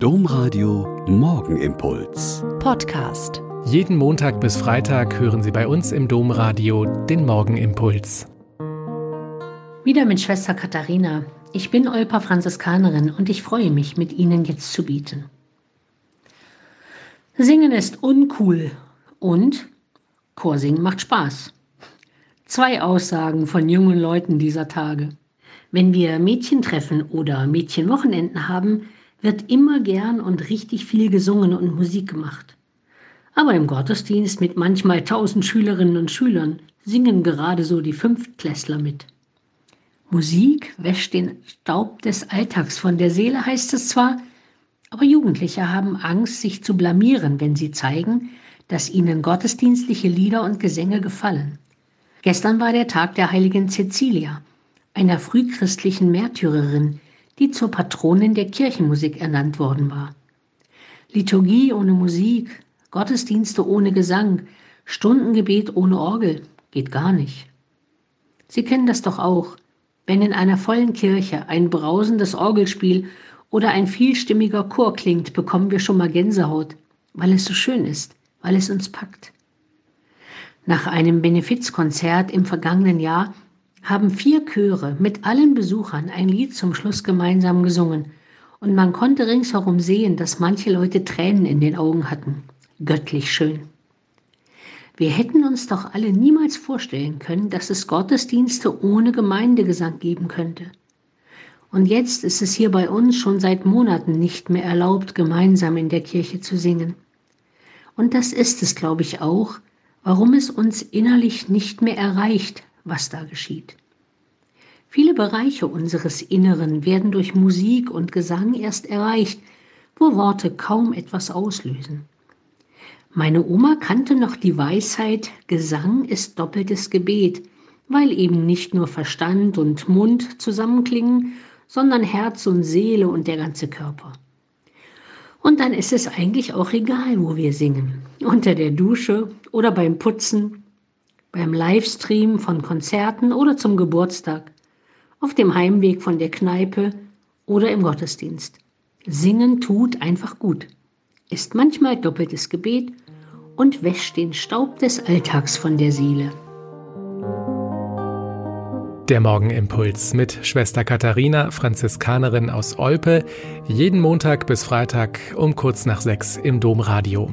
Domradio Morgenimpuls. Podcast. Jeden Montag bis Freitag hören Sie bei uns im Domradio den Morgenimpuls. Wieder mit Schwester Katharina. Ich bin Olpa Franziskanerin und ich freue mich, mit Ihnen jetzt zu bieten. Singen ist uncool und Chorsingen macht Spaß. Zwei Aussagen von jungen Leuten dieser Tage. Wenn wir Mädchentreffen oder Mädchenwochenenden haben, wird immer gern und richtig viel gesungen und Musik gemacht. Aber im Gottesdienst mit manchmal tausend Schülerinnen und Schülern singen gerade so die Fünftklässler mit. Musik wäscht den Staub des Alltags von der Seele, heißt es zwar, aber Jugendliche haben Angst, sich zu blamieren, wenn sie zeigen, dass ihnen gottesdienstliche Lieder und Gesänge gefallen. Gestern war der Tag der heiligen Cecilia, einer frühchristlichen Märtyrerin, die zur Patronin der Kirchenmusik ernannt worden war. Liturgie ohne Musik, Gottesdienste ohne Gesang, Stundengebet ohne Orgel geht gar nicht. Sie kennen das doch auch, wenn in einer vollen Kirche ein brausendes Orgelspiel oder ein vielstimmiger Chor klingt, bekommen wir schon mal Gänsehaut, weil es so schön ist, weil es uns packt. Nach einem Benefizkonzert im vergangenen Jahr haben vier Chöre mit allen Besuchern ein Lied zum Schluss gemeinsam gesungen, und man konnte ringsherum sehen, dass manche Leute Tränen in den Augen hatten. Göttlich schön. Wir hätten uns doch alle niemals vorstellen können, dass es Gottesdienste ohne Gemeindegesang geben könnte. Und jetzt ist es hier bei uns schon seit Monaten nicht mehr erlaubt, gemeinsam in der Kirche zu singen. Und das ist es, glaube ich, auch, warum es uns innerlich nicht mehr erreicht, was da geschieht. Viele Bereiche unseres Inneren werden durch Musik und Gesang erst erreicht, wo Worte kaum etwas auslösen. Meine Oma kannte noch die Weisheit, Gesang ist doppeltes Gebet, weil eben nicht nur Verstand und Mund zusammenklingen, sondern Herz und Seele und der ganze Körper. Und dann ist es eigentlich auch egal, wo wir singen. Unter der Dusche oder beim Putzen, beim Livestream von Konzerten oder zum Geburtstag, auf dem Heimweg von der Kneipe oder im Gottesdienst. Singen tut einfach gut, ist manchmal doppeltes Gebet und wäscht den Staub des Alltags von der Seele. Der Morgenimpuls mit Schwester Katharina, Franziskanerin aus Olpe, jeden Montag bis Freitag um kurz nach sechs im Domradio.